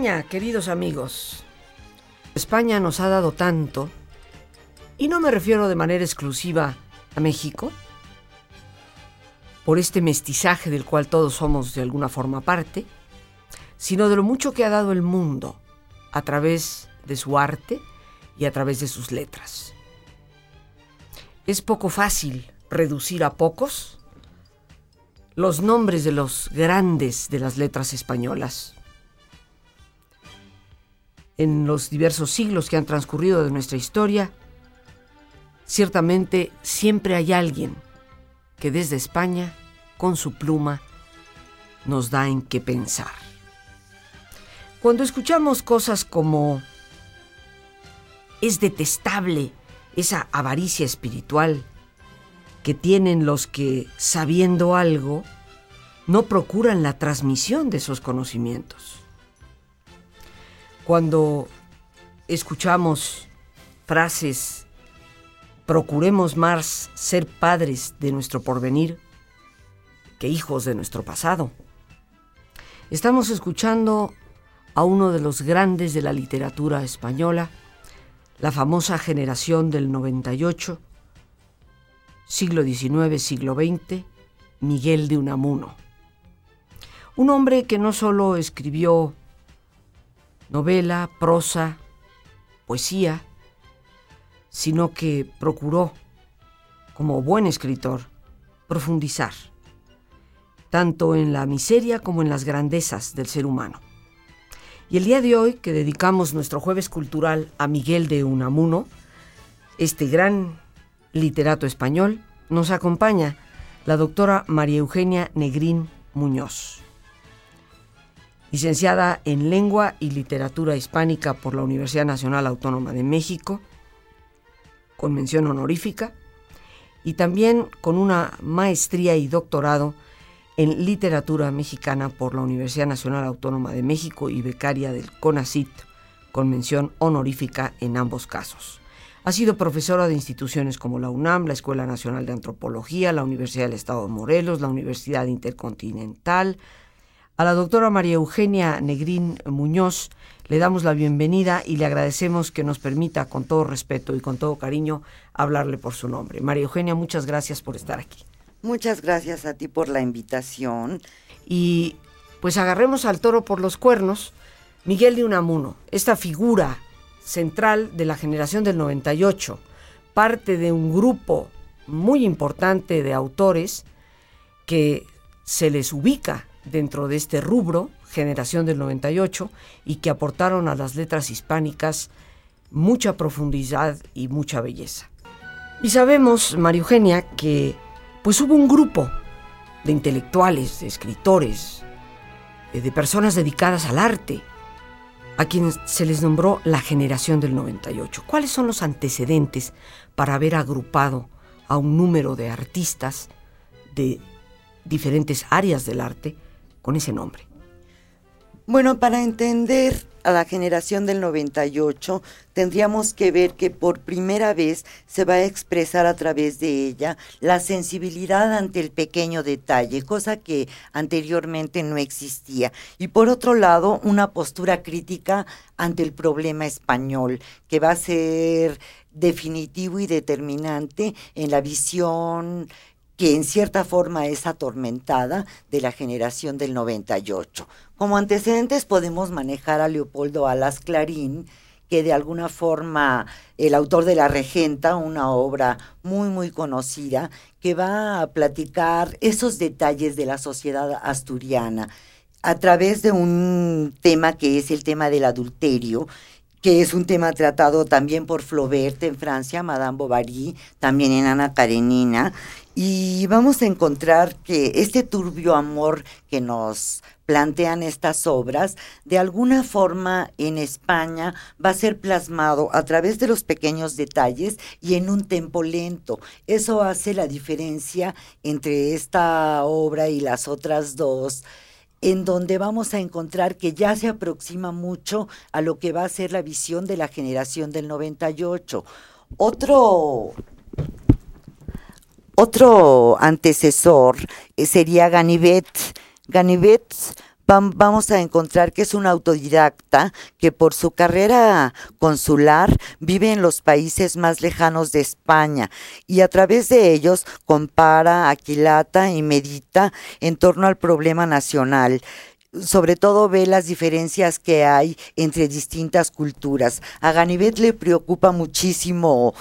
España, queridos amigos, España nos ha dado tanto, y no me refiero de manera exclusiva a México, por este mestizaje del cual todos somos de alguna forma parte, sino de lo mucho que ha dado el mundo a través de su arte y a través de sus letras. Es poco fácil reducir a pocos los nombres de los grandes de las letras españolas en los diversos siglos que han transcurrido de nuestra historia, ciertamente siempre hay alguien que desde España, con su pluma, nos da en qué pensar. Cuando escuchamos cosas como es detestable esa avaricia espiritual que tienen los que, sabiendo algo, no procuran la transmisión de esos conocimientos cuando escuchamos frases, procuremos más ser padres de nuestro porvenir que hijos de nuestro pasado. Estamos escuchando a uno de los grandes de la literatura española, la famosa generación del 98, siglo XIX, siglo XX, Miguel de Unamuno. Un hombre que no solo escribió novela, prosa, poesía, sino que procuró, como buen escritor, profundizar, tanto en la miseria como en las grandezas del ser humano. Y el día de hoy, que dedicamos nuestro jueves cultural a Miguel de Unamuno, este gran literato español, nos acompaña la doctora María Eugenia Negrín Muñoz licenciada en Lengua y Literatura Hispánica por la Universidad Nacional Autónoma de México, con mención honorífica, y también con una maestría y doctorado en Literatura Mexicana por la Universidad Nacional Autónoma de México y becaria del CONACIT, con mención honorífica en ambos casos. Ha sido profesora de instituciones como la UNAM, la Escuela Nacional de Antropología, la Universidad del Estado de Morelos, la Universidad Intercontinental, a la doctora María Eugenia Negrín Muñoz le damos la bienvenida y le agradecemos que nos permita, con todo respeto y con todo cariño, hablarle por su nombre. María Eugenia, muchas gracias por estar aquí. Muchas gracias a ti por la invitación. Y pues agarremos al toro por los cuernos. Miguel de Unamuno, esta figura central de la generación del 98, parte de un grupo muy importante de autores que se les ubica dentro de este rubro, generación del 98, y que aportaron a las letras hispánicas mucha profundidad y mucha belleza. Y sabemos, María Eugenia, que pues hubo un grupo de intelectuales, de escritores, eh, de personas dedicadas al arte, a quienes se les nombró la generación del 98. ¿Cuáles son los antecedentes para haber agrupado a un número de artistas de diferentes áreas del arte con ese nombre? Bueno, para entender a la generación del 98, tendríamos que ver que por primera vez se va a expresar a través de ella la sensibilidad ante el pequeño detalle, cosa que anteriormente no existía. Y por otro lado, una postura crítica ante el problema español, que va a ser definitivo y determinante en la visión que en cierta forma es atormentada de la generación del 98. Como antecedentes podemos manejar a Leopoldo Alas Clarín, que de alguna forma el autor de La Regenta, una obra muy muy conocida, que va a platicar esos detalles de la sociedad asturiana. a través de un tema que es el tema del adulterio, que es un tema tratado también por Flaubert en Francia, Madame Bovary, también en Ana Karenina, y vamos a encontrar que este turbio amor que nos plantean estas obras, de alguna forma en España va a ser plasmado a través de los pequeños detalles y en un tempo lento. Eso hace la diferencia entre esta obra y las otras dos en donde vamos a encontrar que ya se aproxima mucho a lo que va a ser la visión de la generación del 98. Otro, otro antecesor eh, sería Ganivet. Ganivet vamos a encontrar que es un autodidacta que por su carrera consular vive en los países más lejanos de España y a través de ellos compara, aquilata y medita en torno al problema nacional sobre todo ve las diferencias que hay entre distintas culturas. A Ganivet le preocupa muchísimo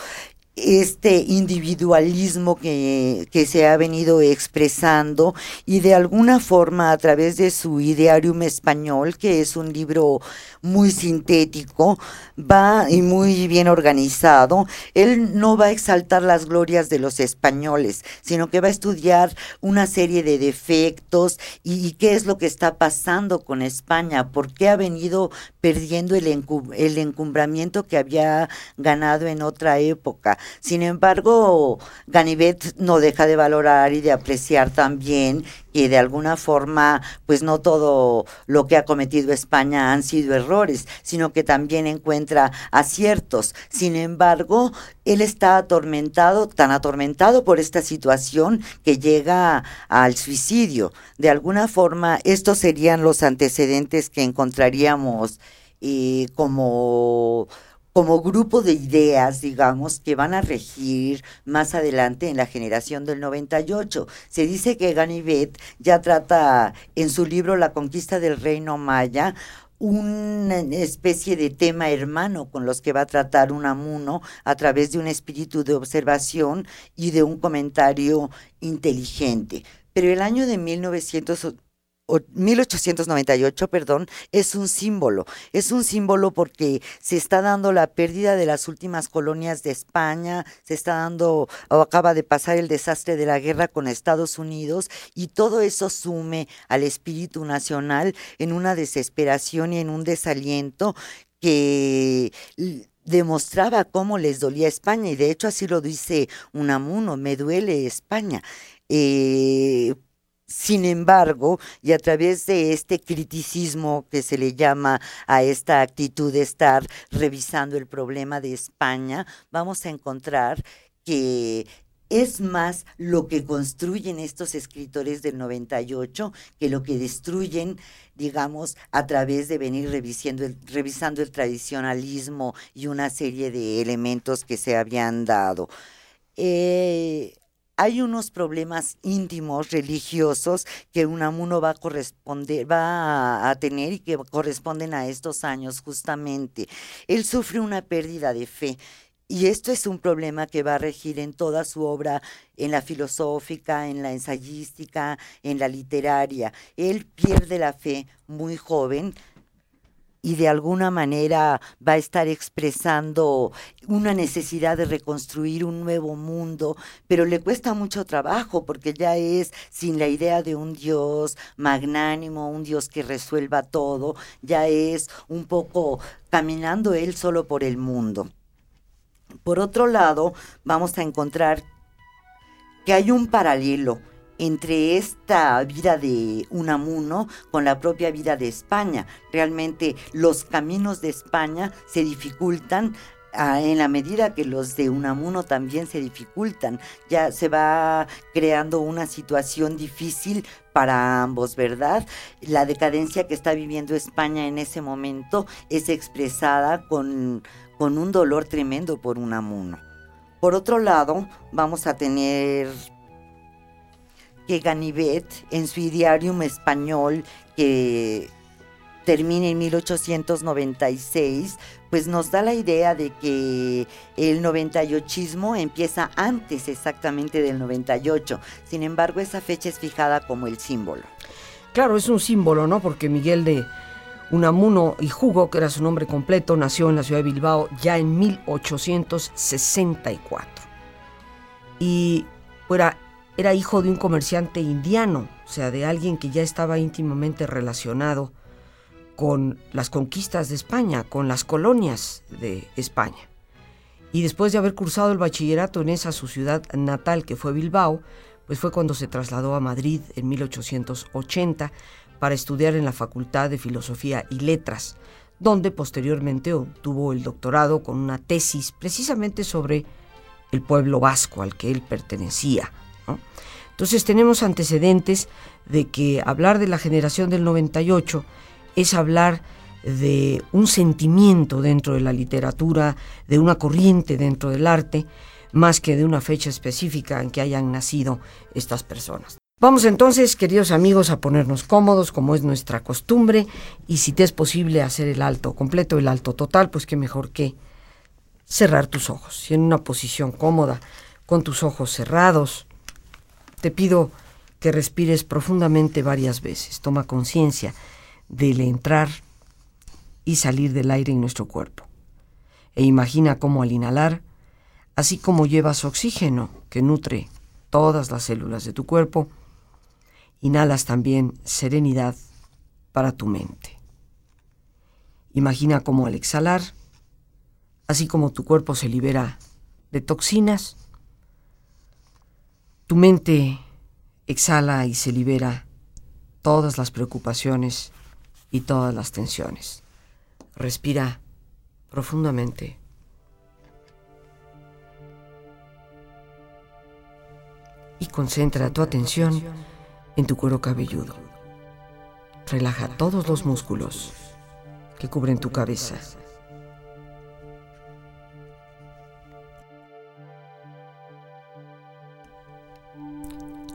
este individualismo que, que, se ha venido expresando y de alguna forma a través de su Idearium Español, que es un libro muy sintético, va y muy bien organizado, él no va a exaltar las glorias de los españoles, sino que va a estudiar una serie de defectos y, qué es lo que está pasando con España, por qué ha venido perdiendo el, el encumbramiento que había ganado en otra época. Sin embargo, Ganivet no deja de valorar y de apreciar también que de alguna forma, pues no todo lo que ha cometido España han sido errores, sino que también encuentra aciertos. Sin embargo, él está atormentado, tan atormentado por esta situación que llega al suicidio. De alguna forma, estos serían los antecedentes que encontraríamos eh, como como grupo de ideas, digamos, que van a regir más adelante en la generación del 98. Se dice que Ganivet ya trata en su libro La conquista del reino maya una especie de tema hermano con los que va a tratar Unamuno a través de un espíritu de observación y de un comentario inteligente. Pero el año de 1900 1898, perdón, es un símbolo. Es un símbolo porque se está dando la pérdida de las últimas colonias de España, se está dando, o acaba de pasar el desastre de la guerra con Estados Unidos y todo eso sume al espíritu nacional en una desesperación y en un desaliento que demostraba cómo les dolía España y de hecho así lo dice Unamuno, me duele España. Eh, sin embargo, y a través de este criticismo que se le llama a esta actitud de estar revisando el problema de España, vamos a encontrar que es más lo que construyen estos escritores del 98 que lo que destruyen, digamos, a través de venir revisando el, revisando el tradicionalismo y una serie de elementos que se habían dado. Eh, hay unos problemas íntimos religiosos que Unamuno va a corresponder, va a, tener y que corresponden a estos años justamente. Él sufre una pérdida de fe. Y esto es un problema que va a regir en toda su obra, en la filosófica, en la ensayística, en la literaria. Él pierde la fe muy joven, y de alguna manera va a estar expresando una necesidad de reconstruir un nuevo mundo, pero le cuesta mucho trabajo porque ya es sin la idea de un Dios magnánimo, un Dios que resuelva todo, ya es un poco caminando él solo por el mundo. Por otro lado, vamos a encontrar que hay un paralelo entre esta vida de Unamuno con la propia vida de España. Realmente los caminos de España se dificultan ah, en la medida que los de Unamuno también se dificultan, ya se va creando una situación difícil para ambos, ¿verdad? La decadencia que está viviendo España en ese momento es expresada con, con un dolor tremendo por Unamuno. Por otro lado, vamos a tener que Ganivet, en su idearium español, que termina en 1896, pues nos da la idea de que el 98ismo empieza antes exactamente del 98. Sin embargo, esa fecha es fijada como el símbolo. Claro, es un símbolo, ¿no? Porque Miguel de Unamuno y Jugo, que era su nombre completo, nació en la ciudad de Bilbao ya en 1864. Y era, era hijo de un comerciante indiano, o sea, de alguien que ya estaba íntimamente relacionado con las conquistas de España, con las colonias de España. Y después de haber cursado el bachillerato en esa su ciudad natal, que fue Bilbao, pues fue cuando se trasladó a Madrid en 1880 para estudiar en la Facultad de Filosofía y Letras, donde posteriormente obtuvo el doctorado con una tesis precisamente sobre el pueblo vasco al que él pertenecía. Entonces tenemos antecedentes de que hablar de la generación del 98 es hablar de un sentimiento dentro de la literatura, de una corriente dentro del arte, más que de una fecha específica en que hayan nacido estas personas. Vamos entonces, queridos amigos, a ponernos cómodos, como es nuestra costumbre, y si te es posible hacer el alto completo, el alto total, pues qué mejor que cerrar tus ojos. Y en una posición cómoda, con tus ojos cerrados, te pido que respires profundamente varias veces. Toma conciencia del entrar y salir del aire en nuestro cuerpo. E imagina cómo al inhalar, así como llevas oxígeno que nutre todas las células de tu cuerpo, inhalas también serenidad para tu mente. Imagina cómo al exhalar, así como tu cuerpo se libera de toxinas, tu mente exhala y se libera todas las preocupaciones y todas las tensiones. Respira profundamente. Y concentra tu atención en tu cuero cabelludo. Relaja todos los músculos que cubren tu cabeza.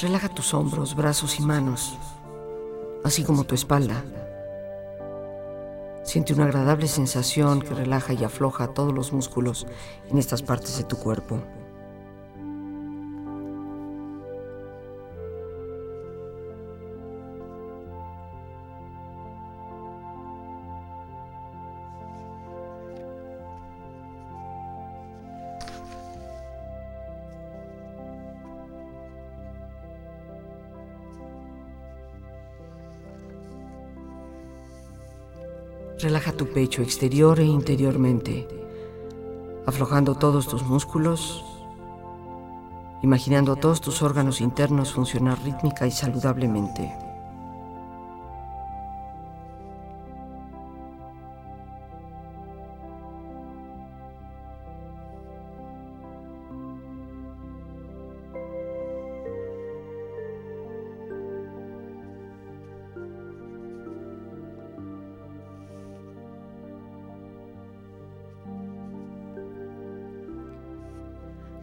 Relaja tus hombros, brazos y manos, así como tu espalda. Siente una agradable sensación que relaja y afloja todos los músculos en estas partes de tu cuerpo. Tu pecho exterior e interiormente, aflojando todos tus músculos, imaginando todos tus órganos internos funcionar rítmica y saludablemente.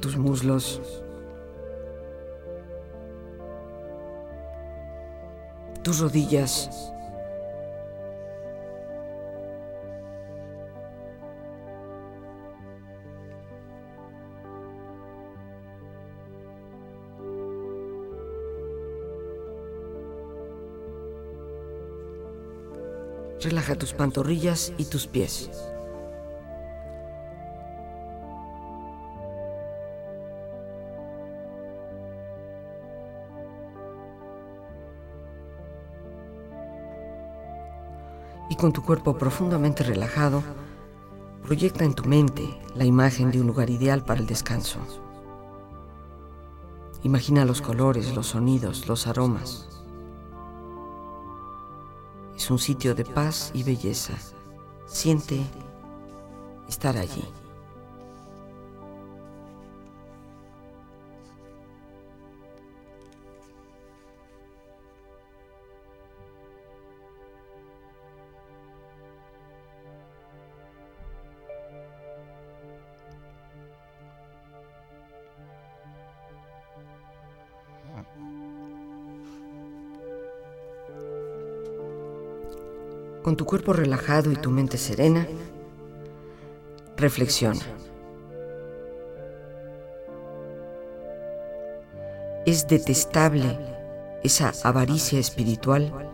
Tus muslos. Tus rodillas. Relaja tus pantorrillas y tus pies. Con tu cuerpo profundamente relajado, proyecta en tu mente la imagen de un lugar ideal para el descanso. Imagina los colores, los sonidos, los aromas un sitio de paz y belleza. Siente estar allí. Con tu cuerpo relajado y tu mente serena, reflexiona. Es detestable esa avaricia espiritual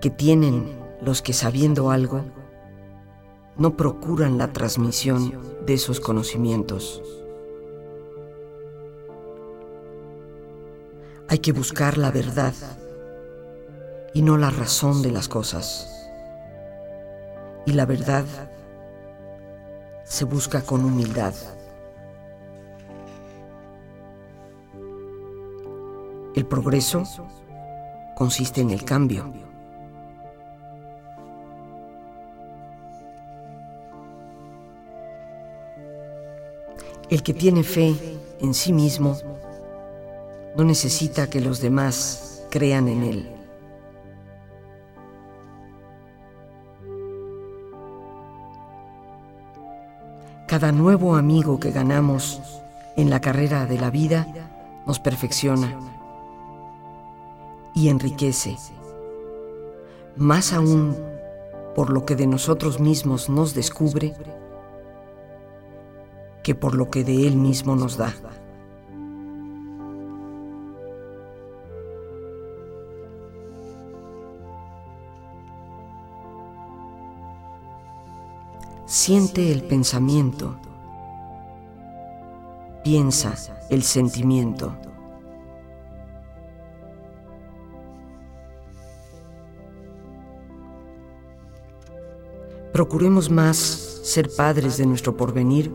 que tienen los que sabiendo algo no procuran la transmisión de esos conocimientos. Hay que buscar la verdad y no la razón de las cosas. Y la verdad se busca con humildad. El progreso consiste en el cambio. El que tiene fe en sí mismo no necesita que los demás crean en él. Cada nuevo amigo que ganamos en la carrera de la vida nos perfecciona y enriquece, más aún por lo que de nosotros mismos nos descubre que por lo que de Él mismo nos da. Siente el pensamiento. Piensa el sentimiento. Procuremos más ser padres de nuestro porvenir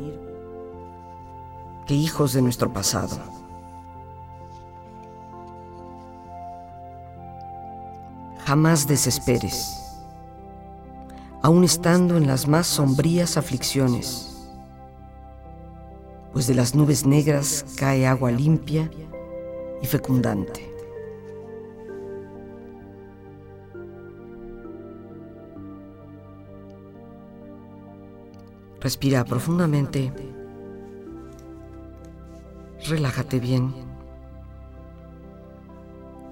que hijos de nuestro pasado. Jamás desesperes aún estando en las más sombrías aflicciones, pues de las nubes negras cae agua limpia y fecundante. Respira profundamente, relájate bien.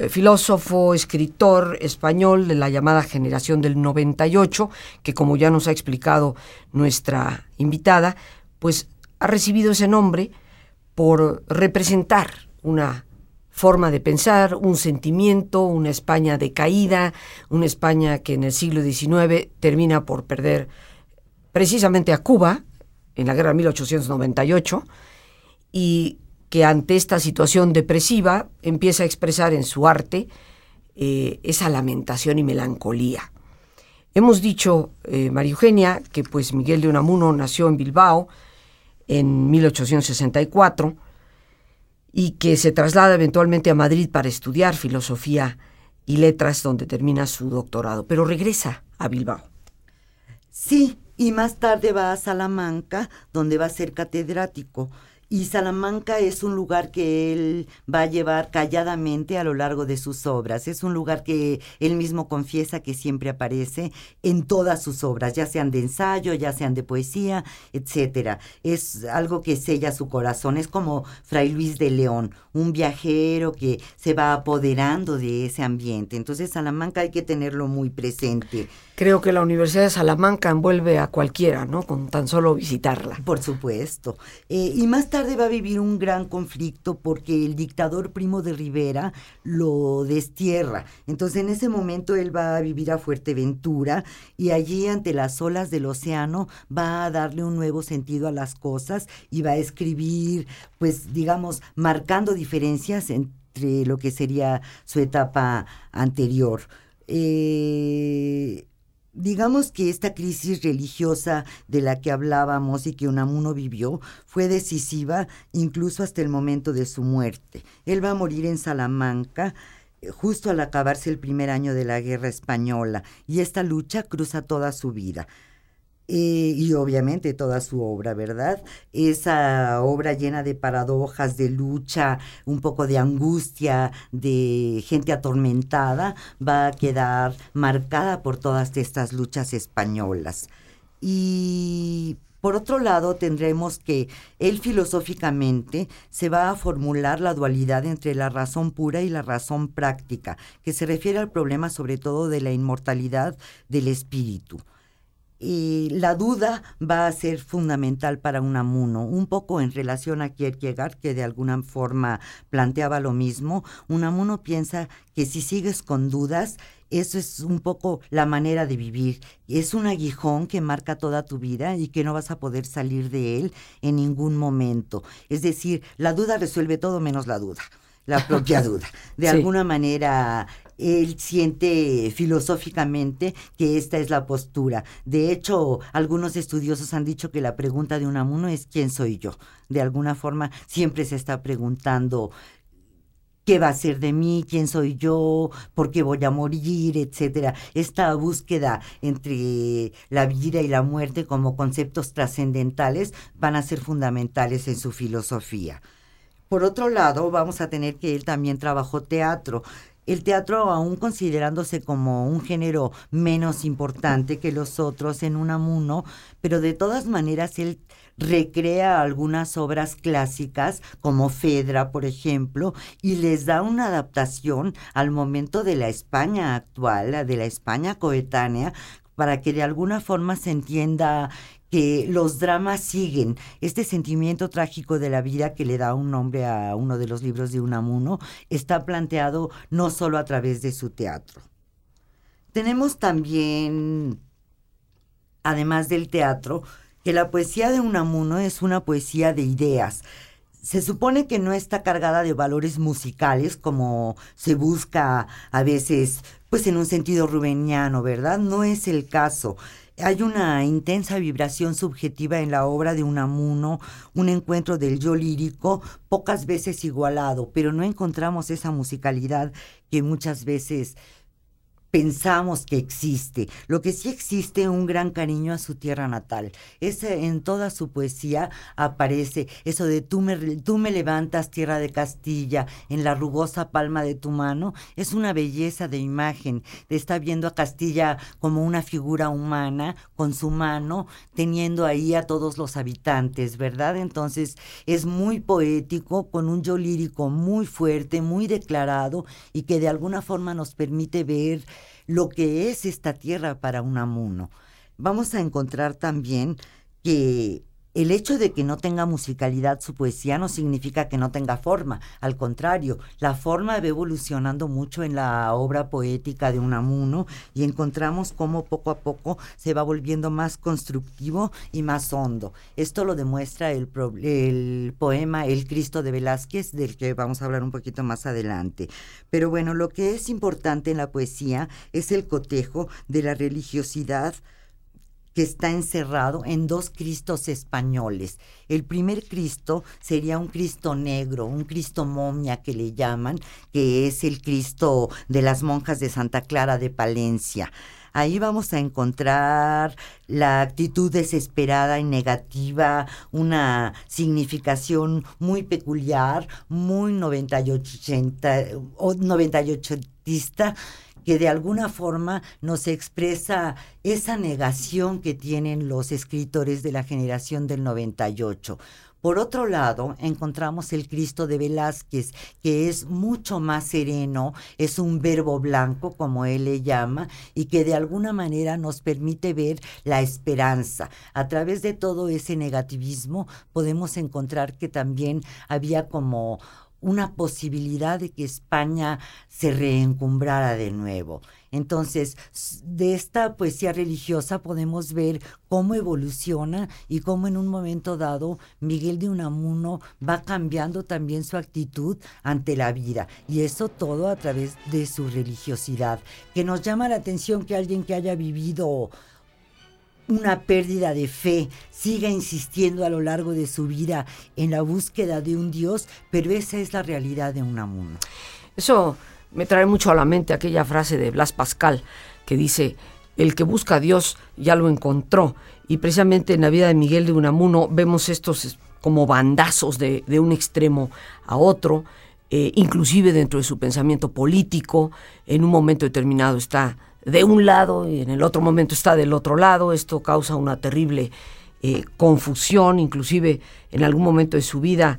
eh, filósofo, escritor español de la llamada generación del 98, que como ya nos ha explicado nuestra invitada, pues ha recibido ese nombre por representar una forma de pensar, un sentimiento, una España decaída, una España que en el siglo XIX termina por perder precisamente a Cuba en la guerra de 1898 y que ante esta situación depresiva empieza a expresar en su arte eh, esa lamentación y melancolía. Hemos dicho, eh, María Eugenia, que pues Miguel de Unamuno nació en Bilbao en 1864 y que se traslada eventualmente a Madrid para estudiar filosofía y letras donde termina su doctorado, pero regresa a Bilbao. Sí, y más tarde va a Salamanca, donde va a ser catedrático. Y Salamanca es un lugar que él va a llevar calladamente a lo largo de sus obras. Es un lugar que él mismo confiesa que siempre aparece en todas sus obras, ya sean de ensayo, ya sean de poesía, etcétera. Es algo que sella su corazón. Es como Fray Luis de León, un viajero que se va apoderando de ese ambiente. Entonces Salamanca hay que tenerlo muy presente. Creo que la Universidad de Salamanca envuelve a cualquiera, ¿no? Con tan solo visitarla. Por supuesto. Eh, y más tarde va a vivir un gran conflicto porque el dictador Primo de Rivera lo destierra. Entonces en ese momento él va a vivir a Fuerteventura y allí ante las olas del océano va a darle un nuevo sentido a las cosas y va a escribir, pues digamos, marcando diferencias entre lo que sería su etapa anterior. Eh, Digamos que esta crisis religiosa de la que hablábamos y que Unamuno vivió fue decisiva incluso hasta el momento de su muerte. Él va a morir en Salamanca eh, justo al acabarse el primer año de la guerra española y esta lucha cruza toda su vida. Eh, y obviamente toda su obra, ¿verdad? Esa obra llena de paradojas, de lucha, un poco de angustia, de gente atormentada, va a quedar marcada por todas estas luchas españolas. Y por otro lado, tendremos que él filosóficamente se va a formular la dualidad entre la razón pura y la razón práctica, que se refiere al problema sobre todo de la inmortalidad del espíritu y la duda va a ser fundamental para un amuno, un poco en relación a Kierkegaard, que de alguna forma planteaba lo mismo. Un amuno piensa que si sigues con dudas, eso es un poco la manera de vivir. Es un aguijón que marca toda tu vida y que no vas a poder salir de él en ningún momento. Es decir, la duda resuelve todo menos la duda la propia duda. De alguna manera, él siente filosóficamente que esta es la postura. De hecho, algunos estudiosos han dicho que la pregunta de Unamuno es ¿quién soy yo? De alguna forma siempre se está preguntando qué va a ser de mí, quién soy yo, por qué voy a morir, etcétera. Esta búsqueda entre la vida y la muerte como conceptos trascendentales van a ser fundamentales en su filosofía. Por otro lado, vamos a tener que él también trabajó teatro. El teatro, aún considerándose como un género menos importante que los otros en Unamuno, pero de todas maneras él recrea algunas obras clásicas como Fedra, por ejemplo, y les da una adaptación al momento de la España actual, de la España coetánea, para que de alguna forma se entienda que los dramas siguen. Este sentimiento trágico de la vida que le da un nombre a uno de los libros de Unamuno está planteado no solo a través de su teatro. Tenemos también, además del teatro, que la poesía de Unamuno es una poesía de ideas. Se supone que no está cargada de valores musicales como se busca a veces, pues en un sentido rubeniano, ¿verdad? No es el caso. Hay una intensa vibración subjetiva en la obra de Unamuno, un encuentro del yo lírico pocas veces igualado, pero no encontramos esa musicalidad que muchas veces pensamos que existe. Lo que sí existe un gran cariño a su tierra natal. Ese, en toda su poesía aparece eso de tú me, tú me levantas tierra de Castilla en la rugosa palma de tu mano. Es una belleza de imagen. Está viendo a Castilla como una figura humana con su mano teniendo ahí a todos los habitantes, ¿verdad? Entonces es muy poético con un yo lírico muy fuerte, muy declarado y que de alguna forma nos permite ver lo que es esta tierra para un amuno. Vamos a encontrar también que el hecho de que no tenga musicalidad su poesía no significa que no tenga forma, al contrario, la forma va evolucionando mucho en la obra poética de Unamuno y encontramos cómo poco a poco se va volviendo más constructivo y más hondo. Esto lo demuestra el, el poema El Cristo de Velázquez, del que vamos a hablar un poquito más adelante. Pero bueno, lo que es importante en la poesía es el cotejo de la religiosidad que está encerrado en dos Cristos españoles. El primer Cristo sería un Cristo negro, un Cristo momia que le llaman, que es el Cristo de las monjas de Santa Clara de Palencia. Ahí vamos a encontrar la actitud desesperada y negativa, una significación muy peculiar, muy 98 o 98 que de alguna forma nos expresa esa negación que tienen los escritores de la generación del 98. Por otro lado, encontramos el Cristo de Velázquez, que es mucho más sereno, es un verbo blanco, como él le llama, y que de alguna manera nos permite ver la esperanza. A través de todo ese negativismo podemos encontrar que también había como una posibilidad de que España se reencumbrara de nuevo. Entonces, de esta poesía religiosa podemos ver cómo evoluciona y cómo en un momento dado Miguel de Unamuno va cambiando también su actitud ante la vida. Y eso todo a través de su religiosidad, que nos llama la atención que alguien que haya vivido una pérdida de fe, siga insistiendo a lo largo de su vida en la búsqueda de un Dios, pero esa es la realidad de Unamuno. Eso me trae mucho a la mente aquella frase de Blas Pascal que dice, el que busca a Dios ya lo encontró. Y precisamente en la vida de Miguel de Unamuno vemos estos como bandazos de, un extremo a otro, eh, inclusive dentro de su pensamiento político, en un momento determinado está de un lado y en el otro momento está del otro lado. Esto causa una terrible eh, confusión, inclusive en algún momento de su vida,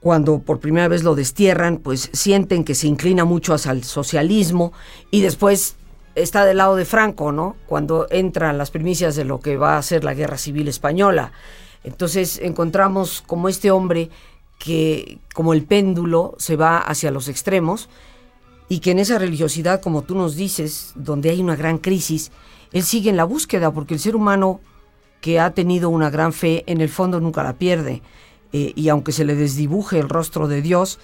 cuando por primera vez lo destierran, pues sienten que se inclina mucho hacia el socialismo y después está del lado de Franco, ¿no? Cuando entran las primicias de lo que va a ser la guerra civil española. Entonces encontramos como este hombre que, como el péndulo, se va hacia los extremos y que en esa religiosidad, como tú nos dices, donde hay una gran crisis, él sigue en la búsqueda, porque el ser humano que ha tenido una gran fe, en el fondo nunca la pierde, eh, y aunque se le desdibuje el rostro de Dios,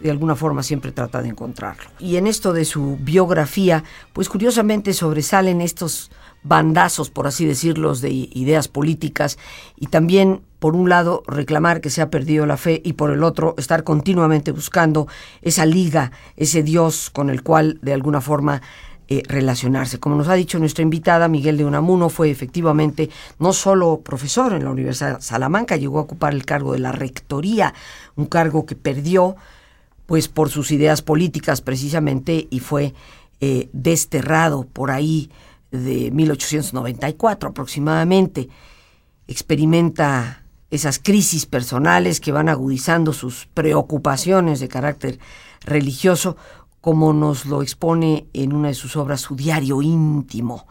de alguna forma siempre trata de encontrarlo. Y en esto de su biografía, pues curiosamente sobresalen estos bandazos, por así decirlos, de ideas políticas y también, por un lado, reclamar que se ha perdido la fe y por el otro, estar continuamente buscando esa liga, ese Dios con el cual, de alguna forma, eh, relacionarse. Como nos ha dicho nuestra invitada, Miguel de Unamuno fue efectivamente no solo profesor en la Universidad de Salamanca, llegó a ocupar el cargo de la rectoría, un cargo que perdió pues por sus ideas políticas precisamente y fue eh, desterrado por ahí de 1894 aproximadamente, experimenta esas crisis personales que van agudizando sus preocupaciones de carácter religioso, como nos lo expone en una de sus obras, su diario íntimo.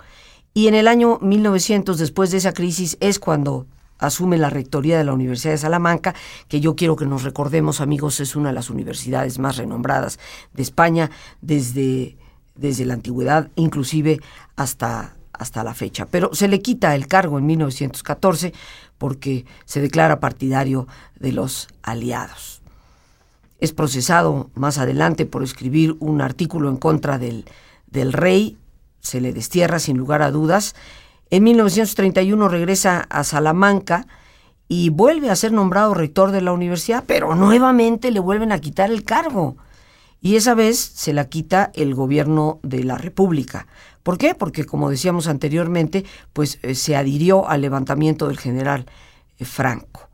Y en el año 1900, después de esa crisis, es cuando asume la rectoría de la Universidad de Salamanca, que yo quiero que nos recordemos, amigos, es una de las universidades más renombradas de España desde desde la antigüedad, inclusive hasta, hasta la fecha. Pero se le quita el cargo en 1914 porque se declara partidario de los aliados. Es procesado más adelante por escribir un artículo en contra del, del rey, se le destierra sin lugar a dudas. En 1931 regresa a Salamanca y vuelve a ser nombrado rector de la universidad, pero nuevamente le vuelven a quitar el cargo y esa vez se la quita el gobierno de la República. ¿Por qué? Porque, como decíamos anteriormente, pues eh, se adhirió al levantamiento del general eh, Franco.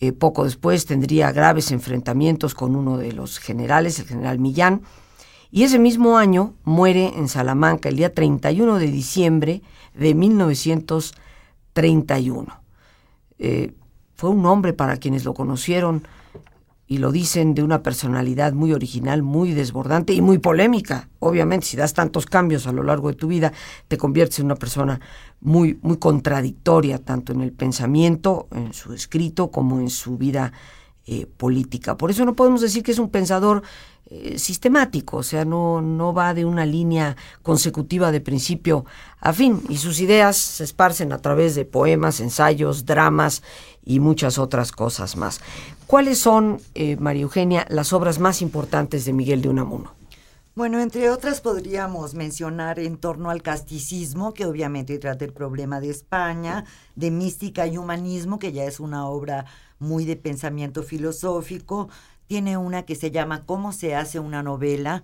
Eh, poco después tendría graves enfrentamientos con uno de los generales, el general Millán, y ese mismo año muere en Salamanca el día 31 de diciembre de 1931. fue un hombre para quienes lo conocieron y lo dicen de una personalidad muy original, muy desbordante y muy polémica. Obviamente, si das tantos cambios a lo largo de tu vida, te conviertes en una persona muy, muy contradictoria, tanto en el pensamiento, en su escrito, como en su vida eh, política. Por eso no podemos decir que es un pensador eh, sistemático, o sea, no, no va de una línea consecutiva de principio a fin, y sus ideas se esparcen a través de poemas, ensayos, dramas y muchas otras cosas más. ¿Cuáles son, eh, María Eugenia, las obras más importantes de Miguel de Unamuno? Bueno, entre otras podríamos mencionar en torno al casticismo, que obviamente trata el problema de España, de mística y humanismo, que ya es una obra muy de pensamiento filosófico. Tiene una que se llama ¿Cómo se hace una novela?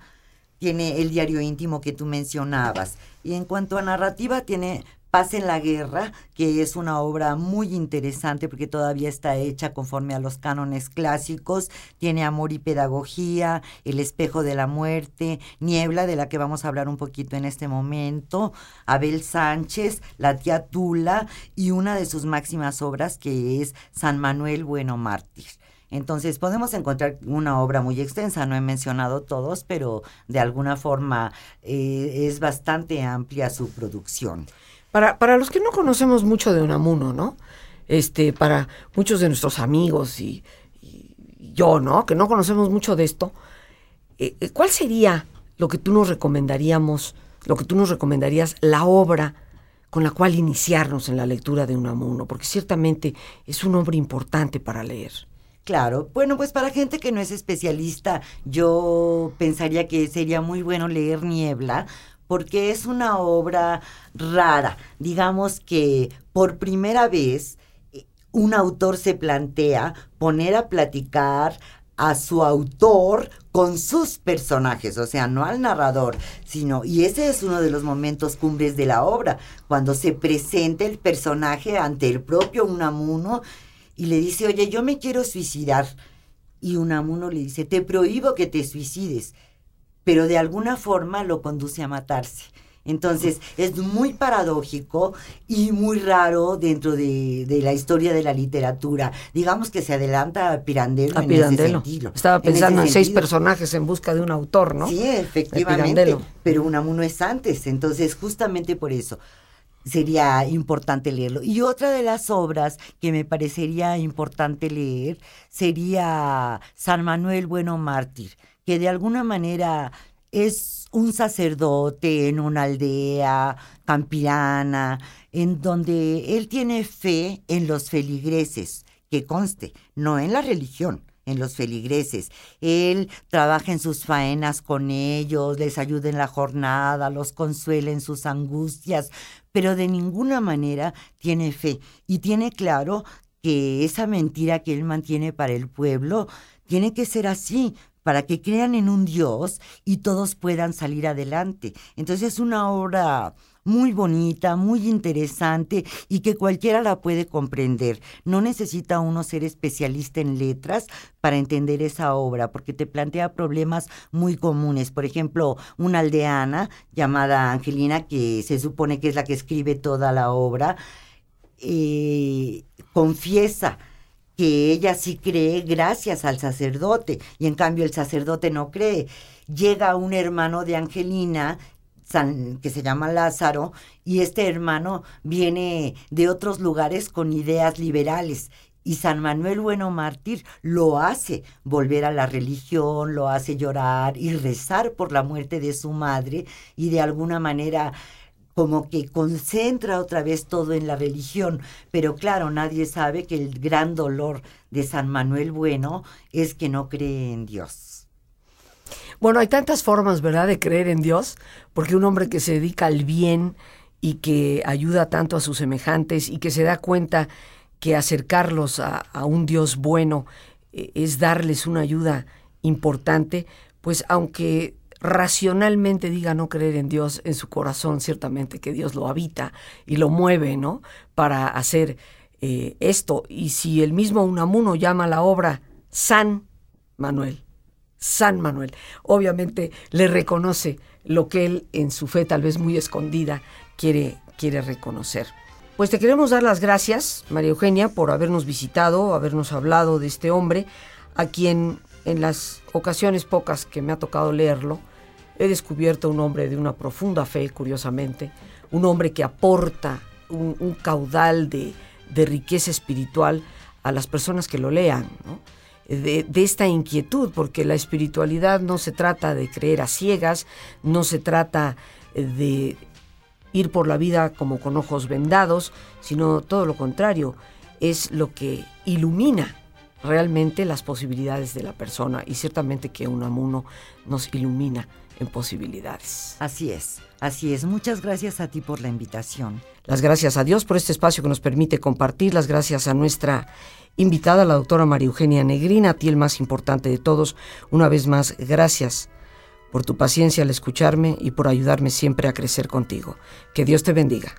Tiene el diario íntimo que tú mencionabas. Y en cuanto a narrativa, tiene Paz en la Guerra, que es una obra muy interesante porque todavía está hecha conforme a los cánones clásicos, tiene Amor y Pedagogía, El espejo de la muerte, Niebla, de la que vamos a hablar un poquito en este momento, Abel Sánchez, La tía Tula y una de sus máximas obras que es San Manuel Bueno Mártir. Entonces podemos encontrar una obra muy extensa, no he mencionado todos, pero de alguna forma eh, es bastante amplia su producción. Para, para los que no conocemos mucho de Unamuno, ¿no? Este, para muchos de nuestros amigos y, yo, ¿no? Que no conocemos mucho de esto, eh, eh, ¿cuál sería lo que tú nos recomendaríamos, lo que tú nos recomendarías, la obra con la cual iniciarnos en la lectura de Unamuno? Porque ciertamente es un hombre importante para leer. Claro, bueno, pues para gente que no es especialista, yo pensaría que sería muy bueno leer Niebla, porque es una obra rara. Digamos que por primera vez eh, un autor se plantea poner a platicar a su autor con sus personajes, o sea, no al narrador, sino, y ese es uno de los momentos cumbres de la obra, cuando se presenta el personaje ante el propio Unamuno y le dice, oye, yo me quiero suicidar. Y Unamuno le dice, te prohíbo que te suicides pero de alguna forma lo conduce a matarse. Entonces, es muy paradójico y muy raro dentro de, la historia de la literatura. Digamos que se adelanta a Pirandello, en ese sentido. Estaba pensando en, seis personajes en busca de un autor, ¿no? Sí, efectivamente. Pero Unamuno es antes. Entonces, justamente por eso sería importante leerlo. Y otra de las obras que me parecería importante leer sería San Manuel Bueno Mártir que de alguna manera es un sacerdote en una aldea campirana, en donde él tiene fe en los feligreses, que conste, no en la religión, en los feligreses. Él trabaja en sus faenas con ellos, les ayuda en la jornada, los consuela en sus angustias, pero de ninguna manera tiene fe y tiene claro que esa mentira que él mantiene para el pueblo tiene que ser así, para que crean en un Dios y todos puedan salir adelante. Entonces es una obra muy bonita, muy interesante y que cualquiera la puede comprender. No necesita uno ser especialista en letras para entender esa obra, porque te plantea problemas muy comunes. Por ejemplo, una aldeana llamada Angelina, que se supone que es la que escribe toda la obra, eh, confiesa que ella sí cree gracias al sacerdote y en cambio el sacerdote no cree. Llega un hermano de Angelina que se llama Lázaro, y este hermano viene de otros lugares con ideas liberales. Y San Manuel Bueno Mártir lo hace volver a la religión, lo hace llorar y rezar por la muerte de su madre y de alguna manera como que concentra otra vez todo en la religión, pero claro, nadie sabe que el gran dolor de San Manuel Bueno es que no cree en Dios. Bueno, hay tantas formas, ¿verdad?, de creer en Dios, porque un hombre que se dedica al bien y que ayuda tanto a sus semejantes y que se da cuenta que acercarlos a, a un Dios bueno eh, es darles una ayuda importante, pues aunque racionalmente diga no creer en Dios en su corazón, ciertamente que Dios lo habita y lo mueve, ¿no? Para hacer eh, esto. Y si el mismo Unamuno llama la obra San Manuel, San Manuel, obviamente le reconoce lo que él en su fe tal vez muy escondida quiere, quiere reconocer. Pues te queremos dar las gracias, María Eugenia, por habernos visitado, habernos hablado de este hombre, a quien en las ocasiones pocas que me ha tocado leerlo, he descubierto un hombre de una profunda fe, curiosamente, un hombre que aporta un, caudal de, riqueza espiritual a las personas que lo lean, de, esta inquietud, porque la espiritualidad no se trata de creer a ciegas, no se trata de ir por la vida como con ojos vendados, sino todo lo contrario, es lo que ilumina realmente las posibilidades de la persona y ciertamente que un amuno nos ilumina en posibilidades. Así es, así es. Muchas gracias a ti por la invitación. Las gracias a Dios por este espacio que nos permite compartir, las gracias a nuestra invitada, la doctora María Eugenia Negrina, a ti el más importante de todos. Una vez más, gracias por tu paciencia al escucharme y por ayudarme siempre a crecer contigo. Que Dios te bendiga.